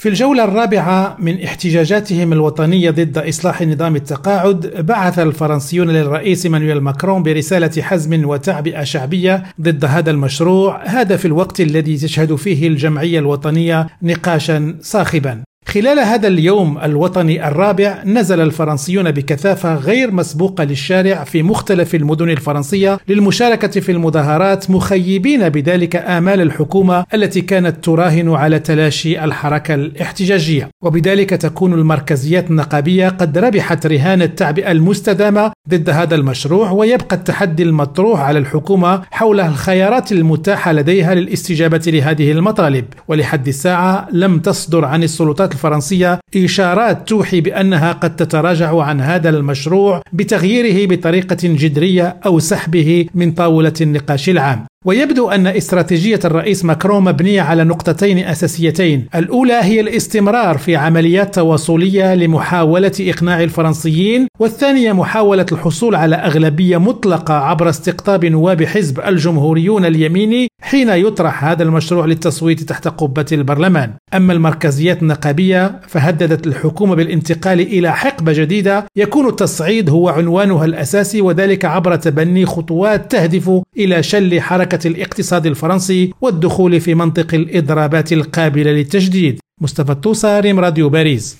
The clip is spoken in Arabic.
في الجولة الرابعة من احتجاجاتهم الوطنية ضد إصلاح نظام التقاعد بعث الفرنسيون للرئيس مانويل ماكرون برسالة حزم وتعبئة شعبية ضد هذا المشروع هذا في الوقت الذي تشهد فيه الجمعية الوطنية نقاشا صاخبا. خلال هذا اليوم الوطني الرابع نزل الفرنسيون بكثافة غير مسبوقة للشارع في مختلف المدن الفرنسية للمشاركة في المظاهرات مخيبين بذلك آمال الحكومة التي كانت تراهن على تلاشي الحركة الاحتجاجية. وبذلك تكون المركزيات النقابية قد ربحت رهان التعبئة المستدامة ضد هذا المشروع ويبقى التحدي المطروح على الحكومة حول الخيارات المتاحة لديها للاستجابة لهذه المطالب. ولحد الساعة لم تصدر عن السلطات الفرنسية إشارات توحي بأنها قد تتراجع عن هذا المشروع بتغييره بطريقة جذرية أو سحبه من طاولة النقاش العام. ويبدو أن استراتيجية الرئيس ماكرون مبنية على نقطتين أساسيتين. الأولى هي الاستمرار في عمليات تواصلية لمحاولة إقناع الفرنسيين والثانية محاولة الحصول على أغلبية مطلقة عبر استقطاب نواب حزب الجمهوريون اليميني حين يطرح هذا المشروع للتصويت تحت قبة البرلمان. أما المركزيات النقابية فهددت الحكومة بالانتقال إلى حقبة جديدة يكون التصعيد هو عنوانها الأساسي وذلك عبر تبني خطوات تهدف إلى شل حركة الاقتصاد الفرنسي والدخول في منطق الإضرابات القابلة للتجديد. مصطفى التوصى ريم راديو باريس.